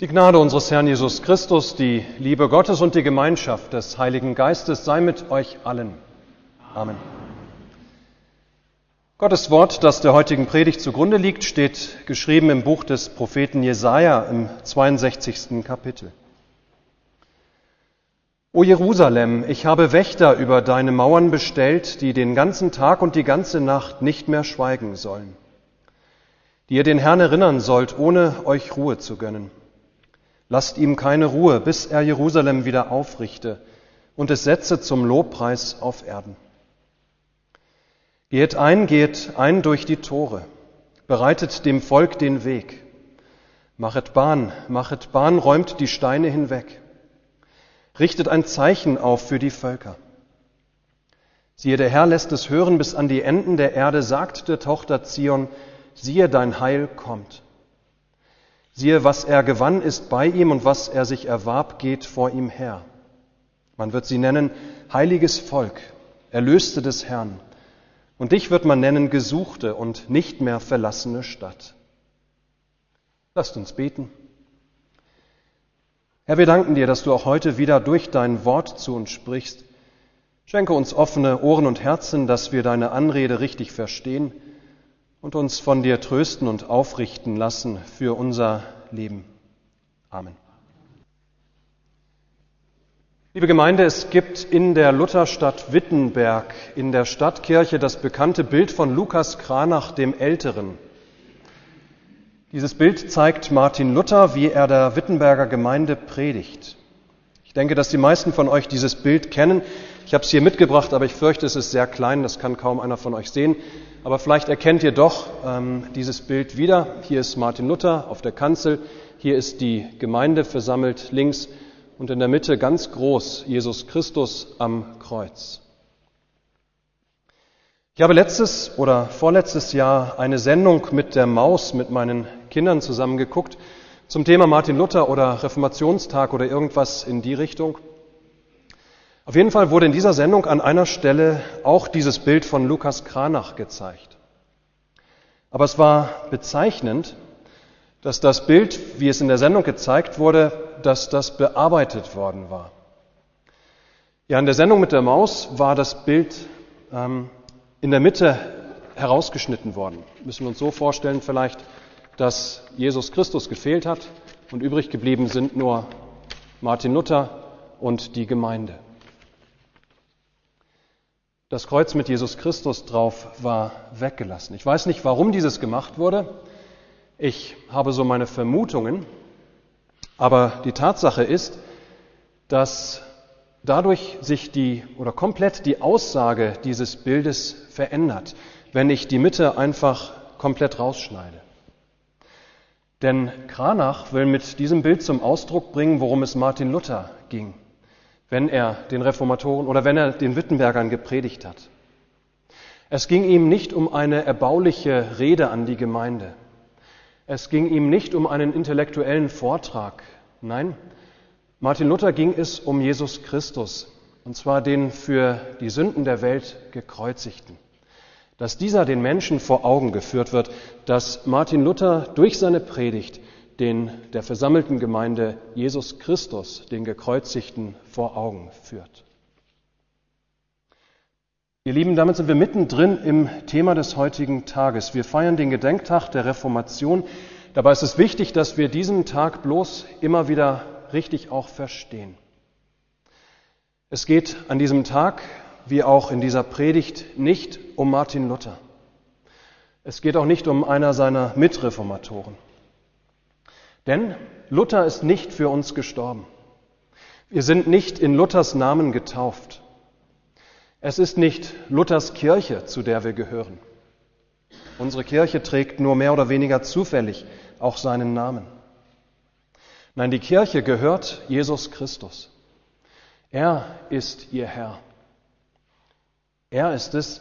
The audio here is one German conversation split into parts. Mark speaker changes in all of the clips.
Speaker 1: Die Gnade unseres Herrn Jesus Christus, die Liebe Gottes und die Gemeinschaft des Heiligen Geistes sei mit euch allen. Amen. Gottes Wort, das der heutigen Predigt zugrunde liegt, steht geschrieben im Buch des Propheten Jesaja im 62. Kapitel. O Jerusalem, ich habe Wächter über deine Mauern bestellt, die den ganzen Tag und die ganze Nacht nicht mehr schweigen sollen, die ihr den Herrn erinnern sollt, ohne euch Ruhe zu gönnen. Lasst ihm keine Ruhe, bis er Jerusalem wieder aufrichte und es setze zum Lobpreis auf Erden. Geht ein, geht ein durch die Tore, bereitet dem Volk den Weg. Machet Bahn, machet Bahn, räumt die Steine hinweg. Richtet ein Zeichen auf für die Völker. Siehe, der Herr lässt es hören bis an die Enden der Erde, sagt der Tochter Zion, siehe, dein Heil kommt. Siehe, was er gewann, ist bei ihm und was er sich erwarb, geht vor ihm her. Man wird sie nennen heiliges Volk, Erlöste des Herrn. Und dich wird man nennen gesuchte und nicht mehr verlassene Stadt. Lasst uns beten. Herr, wir danken dir, dass du auch heute wieder durch dein Wort zu uns sprichst. Schenke uns offene Ohren und Herzen, dass wir deine Anrede richtig verstehen und uns von dir trösten und aufrichten lassen für unser Leben. Amen. Liebe Gemeinde, es gibt in der Lutherstadt Wittenberg in der Stadtkirche das bekannte Bild von Lukas Kranach dem Älteren. Dieses Bild zeigt Martin Luther, wie er der Wittenberger Gemeinde predigt. Ich denke, dass die meisten von euch dieses Bild kennen. Ich habe es hier mitgebracht, aber ich fürchte, es ist sehr klein, das kann kaum einer von euch sehen. Aber vielleicht erkennt ihr doch ähm, dieses Bild wieder. Hier ist Martin Luther auf der Kanzel, hier ist die Gemeinde versammelt links und in der Mitte ganz groß Jesus Christus am Kreuz. Ich habe letztes oder vorletztes Jahr eine Sendung mit der Maus mit meinen Kindern zusammengeguckt zum Thema Martin Luther oder Reformationstag oder irgendwas in die Richtung. Auf jeden Fall wurde in dieser Sendung an einer Stelle auch dieses Bild von Lukas Kranach gezeigt. Aber es war bezeichnend, dass das Bild, wie es in der Sendung gezeigt wurde, dass das bearbeitet worden war. Ja, in der Sendung mit der Maus war das Bild ähm, in der Mitte herausgeschnitten worden. Müssen wir uns so vorstellen vielleicht, dass Jesus Christus gefehlt hat und übrig geblieben sind nur Martin Luther und die Gemeinde. Das Kreuz mit Jesus Christus drauf war weggelassen. Ich weiß nicht, warum dieses gemacht wurde. Ich habe so meine Vermutungen. Aber die Tatsache ist, dass dadurch sich die oder komplett die Aussage dieses Bildes verändert, wenn ich die Mitte einfach komplett rausschneide. Denn Kranach will mit diesem Bild zum Ausdruck bringen, worum es Martin Luther ging wenn er den Reformatoren oder wenn er den Wittenbergern gepredigt hat. Es ging ihm nicht um eine erbauliche Rede an die Gemeinde. Es ging ihm nicht um einen intellektuellen Vortrag. Nein, Martin Luther ging es um Jesus Christus, und zwar den für die Sünden der Welt gekreuzigten. Dass dieser den Menschen vor Augen geführt wird, dass Martin Luther durch seine Predigt den der versammelten Gemeinde Jesus Christus, den Gekreuzigten, vor Augen führt. Ihr Lieben, damit sind wir mittendrin im Thema des heutigen Tages. Wir feiern den Gedenktag der Reformation. Dabei ist es wichtig, dass wir diesen Tag bloß immer wieder richtig auch verstehen. Es geht an diesem Tag, wie auch in dieser Predigt, nicht um Martin Luther. Es geht auch nicht um einer seiner Mitreformatoren. Denn Luther ist nicht für uns gestorben. Wir sind nicht in Luthers Namen getauft. Es ist nicht Luthers Kirche, zu der wir gehören. Unsere Kirche trägt nur mehr oder weniger zufällig auch seinen Namen. Nein, die Kirche gehört Jesus Christus. Er ist ihr Herr. Er ist es,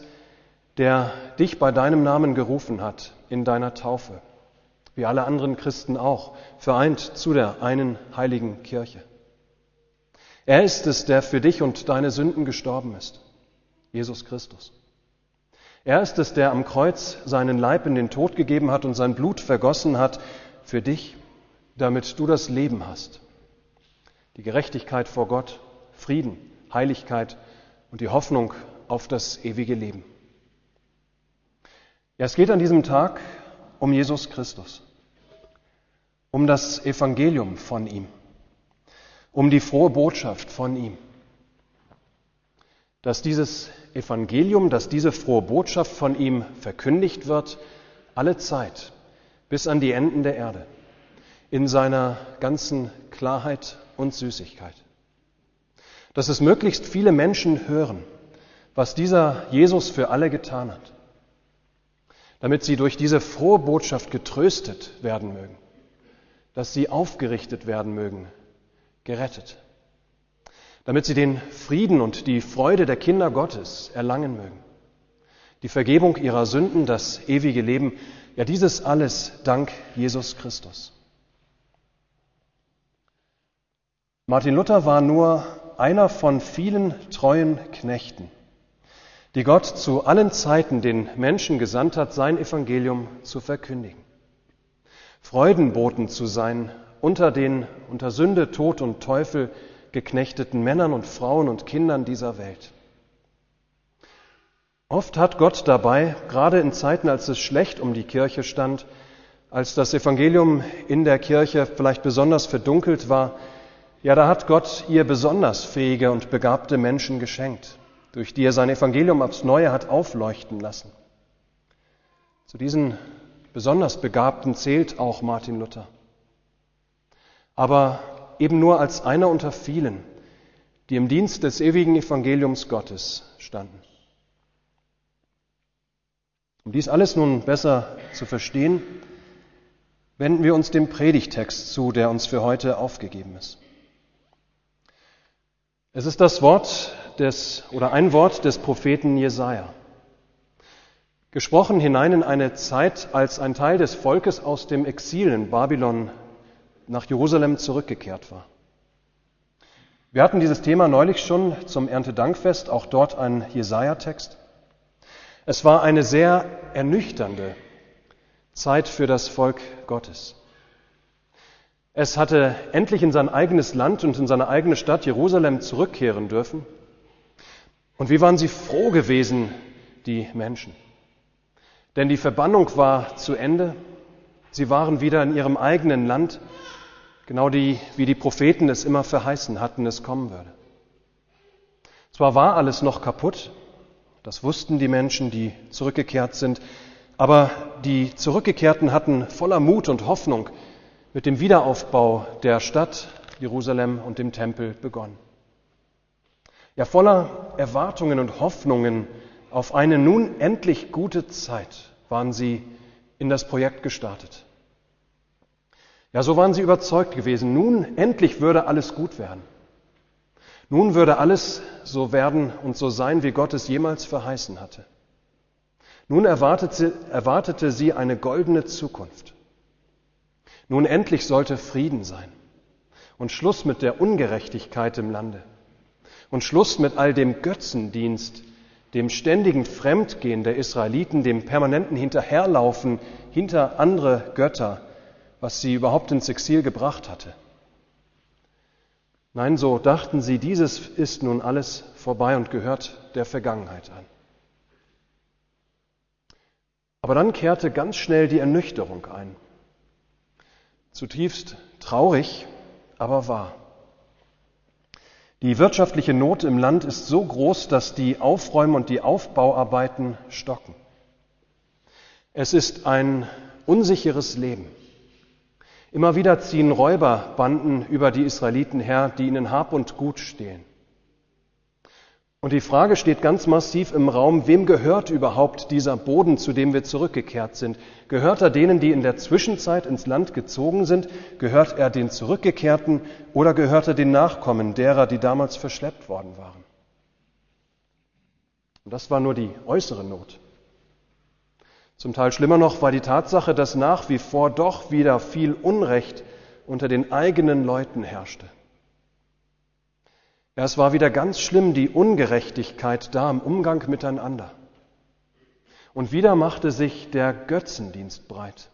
Speaker 1: der dich bei deinem Namen gerufen hat in deiner Taufe wie alle anderen Christen auch, vereint zu der einen heiligen Kirche. Er ist es, der für dich und deine Sünden gestorben ist, Jesus Christus. Er ist es, der am Kreuz seinen Leib in den Tod gegeben hat und sein Blut vergossen hat für dich damit du das Leben hast, die Gerechtigkeit vor Gott, Frieden, Heiligkeit und die Hoffnung auf das ewige Leben. Ja, es geht an diesem Tag um Jesus Christus, um das Evangelium von ihm, um die frohe Botschaft von ihm. Dass dieses Evangelium, dass diese frohe Botschaft von ihm verkündigt wird, alle Zeit, bis an die Enden der Erde, in seiner ganzen Klarheit und Süßigkeit. Dass es möglichst viele Menschen hören, was dieser Jesus für alle getan hat damit sie durch diese frohe Botschaft getröstet werden mögen, dass sie aufgerichtet werden mögen, gerettet, damit sie den Frieden und die Freude der Kinder Gottes erlangen mögen, die Vergebung ihrer Sünden, das ewige Leben, ja dieses alles dank Jesus Christus. Martin Luther war nur einer von vielen treuen Knechten die Gott zu allen Zeiten den Menschen gesandt hat, sein Evangelium zu verkündigen. Freudenboten zu sein unter den unter Sünde, Tod und Teufel geknechteten Männern und Frauen und Kindern dieser Welt. Oft hat Gott dabei, gerade in Zeiten, als es schlecht um die Kirche stand, als das Evangelium in der Kirche vielleicht besonders verdunkelt war, ja, da hat Gott ihr besonders fähige und begabte Menschen geschenkt durch die er sein Evangelium aufs Neue hat aufleuchten lassen. Zu diesen besonders Begabten zählt auch Martin Luther. Aber eben nur als einer unter vielen, die im Dienst des ewigen Evangeliums Gottes standen. Um dies alles nun besser zu verstehen, wenden wir uns dem Predigtext zu, der uns für heute aufgegeben ist. Es ist das Wort des, oder ein Wort des Propheten Jesaja. Gesprochen hinein in eine Zeit, als ein Teil des Volkes aus dem Exil in Babylon nach Jerusalem zurückgekehrt war. Wir hatten dieses Thema neulich schon zum Erntedankfest, auch dort ein Jesaja-Text. Es war eine sehr ernüchternde Zeit für das Volk Gottes. Es hatte endlich in sein eigenes Land und in seine eigene Stadt Jerusalem zurückkehren dürfen. Und wie waren sie froh gewesen, die Menschen. Denn die Verbannung war zu Ende. Sie waren wieder in ihrem eigenen Land, genau die, wie die Propheten es immer verheißen hatten, es kommen würde. Zwar war alles noch kaputt, das wussten die Menschen, die zurückgekehrt sind, aber die Zurückgekehrten hatten voller Mut und Hoffnung mit dem Wiederaufbau der Stadt Jerusalem und dem Tempel begonnen. Ja, voller Erwartungen und Hoffnungen auf eine nun endlich gute Zeit waren sie in das Projekt gestartet. Ja, so waren sie überzeugt gewesen, nun endlich würde alles gut werden. Nun würde alles so werden und so sein, wie Gott es jemals verheißen hatte. Nun erwartete, erwartete sie eine goldene Zukunft. Nun endlich sollte Frieden sein und Schluss mit der Ungerechtigkeit im Lande und Schluss mit all dem Götzendienst, dem ständigen Fremdgehen der Israeliten, dem permanenten Hinterherlaufen hinter andere Götter, was sie überhaupt ins Exil gebracht hatte. Nein, so dachten sie, dieses ist nun alles vorbei und gehört der Vergangenheit an. Aber dann kehrte ganz schnell die Ernüchterung ein. Zutiefst traurig, aber wahr. Die wirtschaftliche Not im Land ist so groß, dass die Aufräum- und die Aufbauarbeiten stocken. Es ist ein unsicheres Leben. Immer wieder ziehen Räuberbanden über die Israeliten her, die ihnen Hab und Gut stehlen. Und die Frage steht ganz massiv im Raum, wem gehört überhaupt dieser Boden, zu dem wir zurückgekehrt sind? Gehört er denen, die in der Zwischenzeit ins Land gezogen sind? Gehört er den Zurückgekehrten oder gehört er den Nachkommen derer, die damals verschleppt worden waren? Und das war nur die äußere Not. Zum Teil schlimmer noch war die Tatsache, dass nach wie vor doch wieder viel Unrecht unter den eigenen Leuten herrschte. Ja, es war wieder ganz schlimm, die Ungerechtigkeit da im Umgang miteinander. Und wieder machte sich der Götzendienst breit.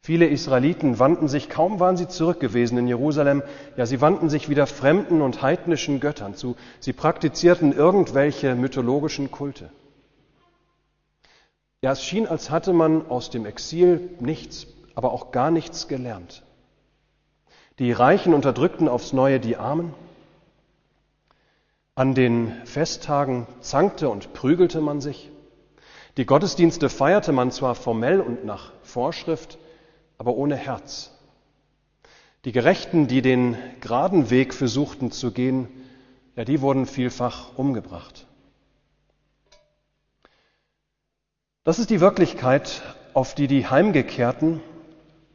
Speaker 1: Viele Israeliten wandten sich, kaum waren sie zurück gewesen in Jerusalem, ja, sie wandten sich wieder fremden und heidnischen Göttern zu. Sie praktizierten irgendwelche mythologischen Kulte. Ja, es schien, als hatte man aus dem Exil nichts, aber auch gar nichts gelernt. Die Reichen unterdrückten aufs Neue die Armen. An den Festtagen zankte und prügelte man sich. Die Gottesdienste feierte man zwar formell und nach Vorschrift, aber ohne Herz. Die Gerechten, die den geraden Weg versuchten zu gehen, ja, die wurden vielfach umgebracht. Das ist die Wirklichkeit, auf die die Heimgekehrten,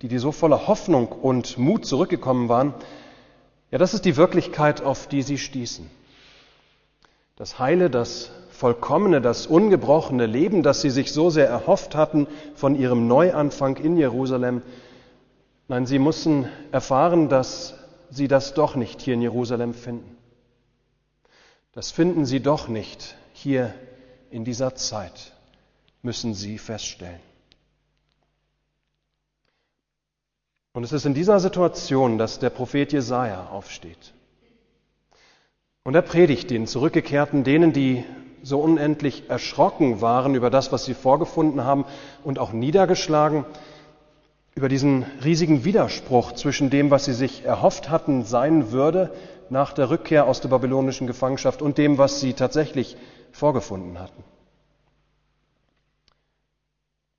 Speaker 1: die die so voller Hoffnung und Mut zurückgekommen waren, ja, das ist die Wirklichkeit, auf die sie stießen. Das Heile, das vollkommene, das ungebrochene Leben, das sie sich so sehr erhofft hatten von ihrem Neuanfang in Jerusalem. Nein, sie mussten erfahren, dass sie das doch nicht hier in Jerusalem finden. Das finden sie doch nicht hier in dieser Zeit, müssen sie feststellen. Und es ist in dieser Situation, dass der Prophet Jesaja aufsteht. Und er predigt den Zurückgekehrten, denen, die so unendlich erschrocken waren über das, was sie vorgefunden haben und auch niedergeschlagen, über diesen riesigen Widerspruch zwischen dem, was sie sich erhofft hatten sein würde nach der Rückkehr aus der babylonischen Gefangenschaft und dem, was sie tatsächlich vorgefunden hatten.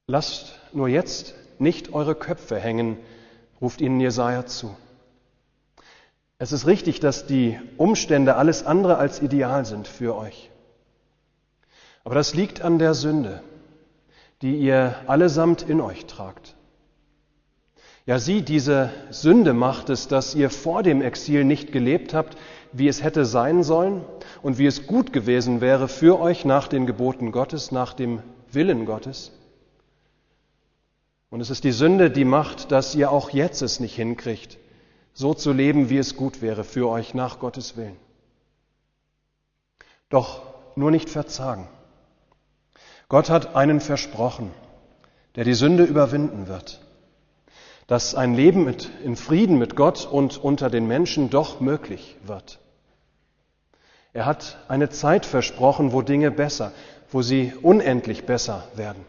Speaker 1: Lasst nur jetzt nicht eure Köpfe hängen, ruft ihnen Jesaja zu. Es ist richtig, dass die Umstände alles andere als ideal sind für euch. Aber das liegt an der Sünde, die ihr allesamt in euch tragt. Ja, sie, diese Sünde macht es, dass ihr vor dem Exil nicht gelebt habt, wie es hätte sein sollen und wie es gut gewesen wäre für euch nach den Geboten Gottes, nach dem Willen Gottes. Und es ist die Sünde, die macht, dass ihr auch jetzt es nicht hinkriegt, so zu leben, wie es gut wäre für euch nach Gottes Willen. Doch nur nicht verzagen. Gott hat einen versprochen, der die Sünde überwinden wird, dass ein Leben mit, in Frieden mit Gott und unter den Menschen doch möglich wird. Er hat eine Zeit versprochen, wo Dinge besser, wo sie unendlich besser werden.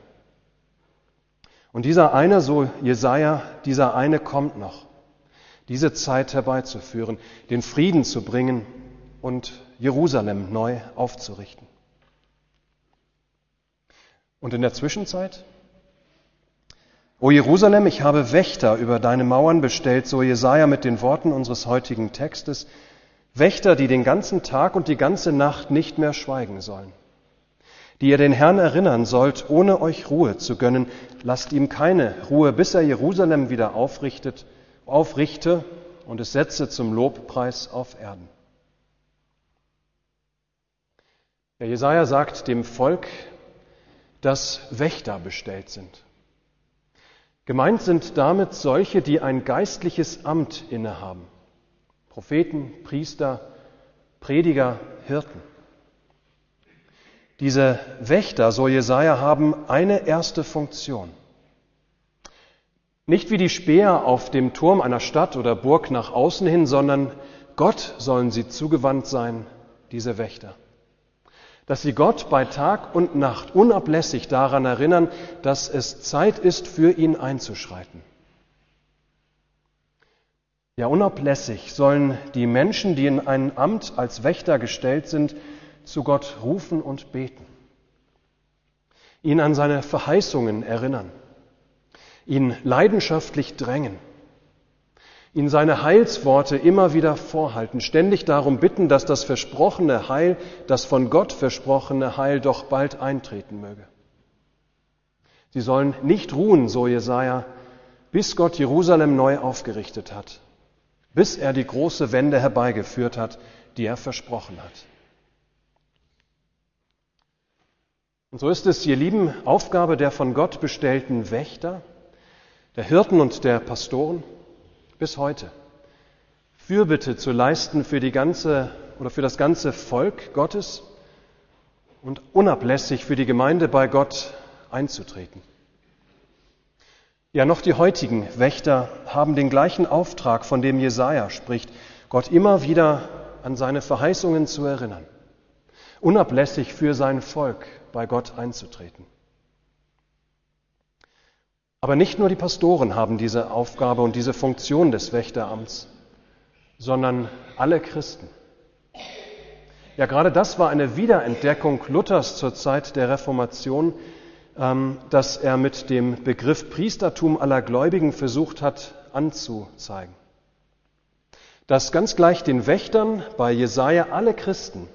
Speaker 1: Und dieser eine, so Jesaja, dieser eine kommt noch, diese Zeit herbeizuführen, den Frieden zu bringen und Jerusalem neu aufzurichten. Und in der Zwischenzeit? O Jerusalem, ich habe Wächter über deine Mauern bestellt, so Jesaja mit den Worten unseres heutigen Textes. Wächter, die den ganzen Tag und die ganze Nacht nicht mehr schweigen sollen. Die ihr den Herrn erinnern sollt, ohne euch Ruhe zu gönnen. Lasst ihm keine Ruhe, bis er Jerusalem wieder aufrichtet, aufrichte und es setze zum Lobpreis auf Erden. Der Jesaja sagt dem Volk, dass Wächter bestellt sind. Gemeint sind damit solche, die ein geistliches Amt innehaben. Propheten, Priester, Prediger, Hirten. Diese Wächter, so Jesaja, haben eine erste Funktion. Nicht wie die Späher auf dem Turm einer Stadt oder Burg nach außen hin, sondern Gott sollen sie zugewandt sein, diese Wächter. Dass sie Gott bei Tag und Nacht unablässig daran erinnern, dass es Zeit ist, für ihn einzuschreiten. Ja, unablässig sollen die Menschen, die in ein Amt als Wächter gestellt sind, zu Gott rufen und beten, ihn an seine Verheißungen erinnern, ihn leidenschaftlich drängen ihn seine Heilsworte immer wieder vorhalten, ständig darum bitten, dass das versprochene Heil, das von Gott versprochene Heil doch bald eintreten möge. Sie sollen nicht ruhen, so Jesaja, bis Gott Jerusalem neu aufgerichtet hat, bis er die große Wende herbeigeführt hat, die er versprochen hat. Und so ist es, ihr Lieben, Aufgabe der von Gott bestellten Wächter, der Hirten und der Pastoren, bis heute. Fürbitte zu leisten für die ganze oder für das ganze Volk Gottes und unablässig für die Gemeinde bei Gott einzutreten. Ja, noch die heutigen Wächter haben den gleichen Auftrag, von dem Jesaja spricht, Gott immer wieder an seine Verheißungen zu erinnern, unablässig für sein Volk bei Gott einzutreten. Aber nicht nur die Pastoren haben diese Aufgabe und diese Funktion des Wächteramts, sondern alle Christen. Ja, gerade das war eine Wiederentdeckung Luthers zur Zeit der Reformation, ähm, dass er mit dem Begriff Priestertum aller Gläubigen versucht hat anzuzeigen. Dass ganz gleich den Wächtern bei Jesaja alle Christen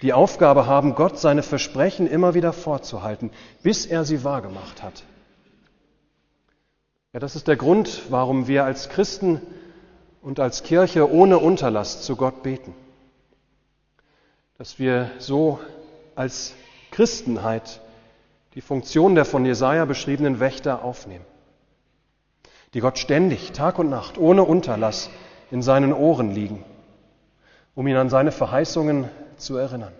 Speaker 1: die Aufgabe haben, Gott seine Versprechen immer wieder vorzuhalten, bis er sie wahrgemacht hat. Ja, das ist der Grund, warum wir als Christen und als Kirche ohne Unterlass zu Gott beten. Dass wir so als Christenheit die Funktion der von Jesaja beschriebenen Wächter aufnehmen, die Gott ständig, Tag und Nacht, ohne Unterlass in seinen Ohren liegen, um ihn an seine Verheißungen zu erinnern.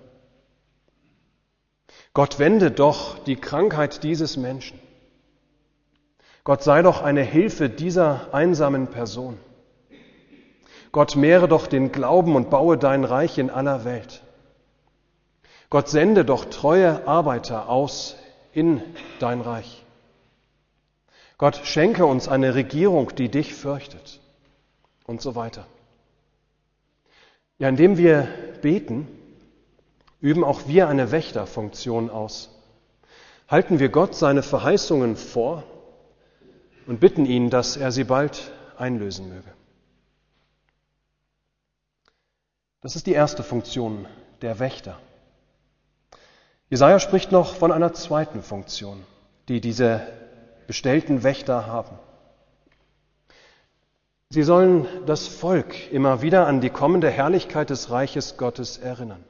Speaker 1: Gott wende doch die Krankheit dieses Menschen Gott sei doch eine Hilfe dieser einsamen Person. Gott mehre doch den Glauben und baue dein Reich in aller Welt. Gott sende doch treue Arbeiter aus in dein Reich. Gott schenke uns eine Regierung, die dich fürchtet und so weiter. Ja, indem wir beten, üben auch wir eine Wächterfunktion aus. Halten wir Gott seine Verheißungen vor und bitten ihn, dass er sie bald einlösen möge. Das ist die erste Funktion der Wächter. Jesaja spricht noch von einer zweiten Funktion, die diese bestellten Wächter haben. Sie sollen das Volk immer wieder an die kommende Herrlichkeit des Reiches Gottes erinnern.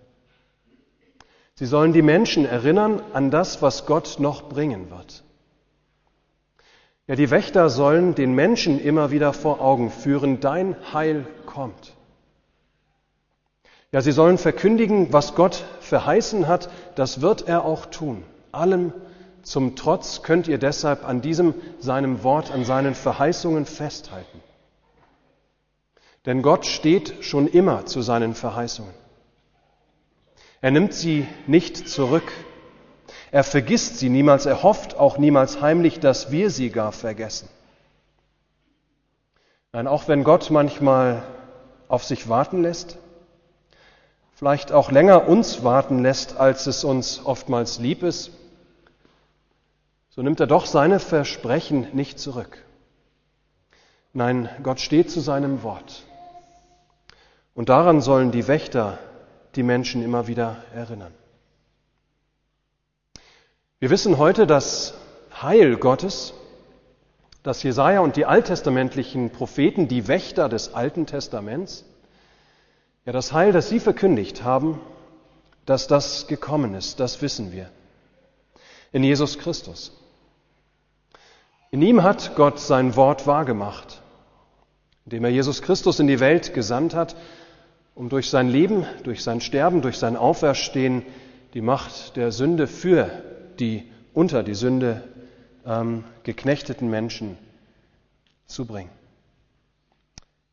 Speaker 1: Sie sollen die Menschen erinnern an das, was Gott noch bringen wird. Ja, die Wächter sollen den Menschen immer wieder vor Augen führen, dein Heil kommt. Ja, sie sollen verkündigen, was Gott verheißen hat, das wird er auch tun. Allem zum Trotz könnt ihr deshalb an diesem seinem Wort, an seinen Verheißungen festhalten. Denn Gott steht schon immer zu seinen Verheißungen. Er nimmt sie nicht zurück, er vergisst sie niemals, er hofft auch niemals heimlich, dass wir sie gar vergessen. Nein, auch wenn Gott manchmal auf sich warten lässt, vielleicht auch länger uns warten lässt, als es uns oftmals lieb ist, so nimmt er doch seine Versprechen nicht zurück. Nein, Gott steht zu seinem Wort. Und daran sollen die Wächter die Menschen immer wieder erinnern. Wir wissen heute, dass Heil Gottes, dass Jesaja und die alttestamentlichen Propheten, die Wächter des Alten Testaments, ja, das Heil, das sie verkündigt haben, dass das gekommen ist, das wissen wir. In Jesus Christus. In ihm hat Gott sein Wort wahrgemacht, indem er Jesus Christus in die Welt gesandt hat, um durch sein Leben, durch sein Sterben, durch sein Auferstehen die Macht der Sünde für die unter die Sünde ähm, geknechteten Menschen zu bringen.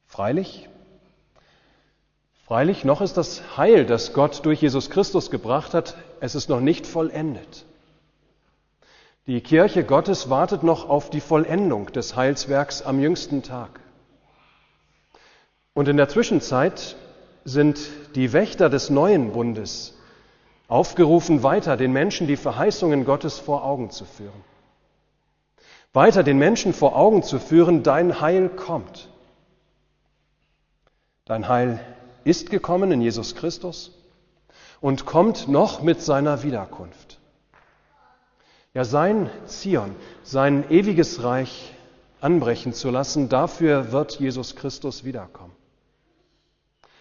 Speaker 1: Freilich, freilich, noch ist das Heil, das Gott durch Jesus Christus gebracht hat, es ist noch nicht vollendet. Die Kirche Gottes wartet noch auf die Vollendung des Heilswerks am jüngsten Tag. Und in der Zwischenzeit sind die Wächter des neuen Bundes aufgerufen, weiter den Menschen die Verheißungen Gottes vor Augen zu führen. Weiter den Menschen vor Augen zu führen, dein Heil kommt. Dein Heil ist gekommen in Jesus Christus und kommt noch mit seiner Wiederkunft. Ja, sein Zion, sein ewiges Reich anbrechen zu lassen, dafür wird Jesus Christus wiederkommen.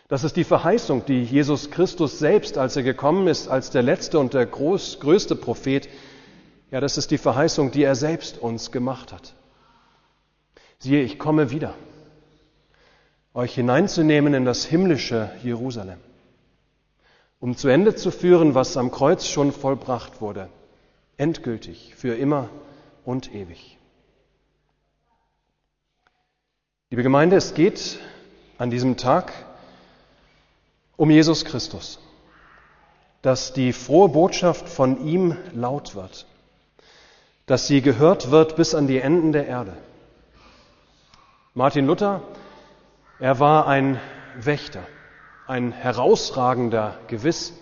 Speaker 1: Das ist die Verheißung, die Jesus Christus selbst, als er gekommen ist, als der letzte und der groß, größte Prophet, ja, das ist die Verheißung, die er selbst uns gemacht hat. Siehe, ich komme wieder, euch hineinzunehmen in das himmlische Jerusalem, um zu Ende zu führen, was am Kreuz schon vollbracht wurde, endgültig, für immer und ewig. Liebe Gemeinde, es geht an diesem Tag um Jesus Christus, dass die frohe Botschaft von ihm laut wird, dass sie gehört wird bis an die Enden der Erde. Martin Luther, er war ein Wächter, ein herausragender gewiss,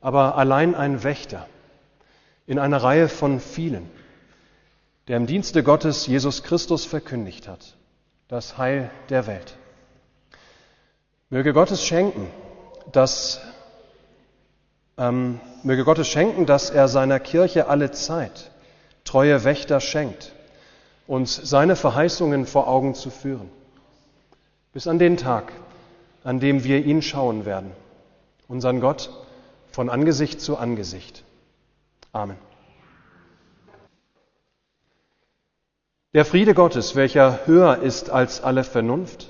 Speaker 1: aber allein ein Wächter in einer Reihe von vielen, der im Dienste Gottes Jesus Christus verkündigt hat, das Heil der Welt. Möge Gott es schenken, dass ähm, möge Gott es schenken, dass er seiner Kirche alle Zeit treue Wächter schenkt, uns seine Verheißungen vor Augen zu führen, bis an den Tag, an dem wir ihn schauen werden, unseren Gott von Angesicht zu Angesicht. Amen. Der Friede Gottes, welcher höher ist als alle Vernunft,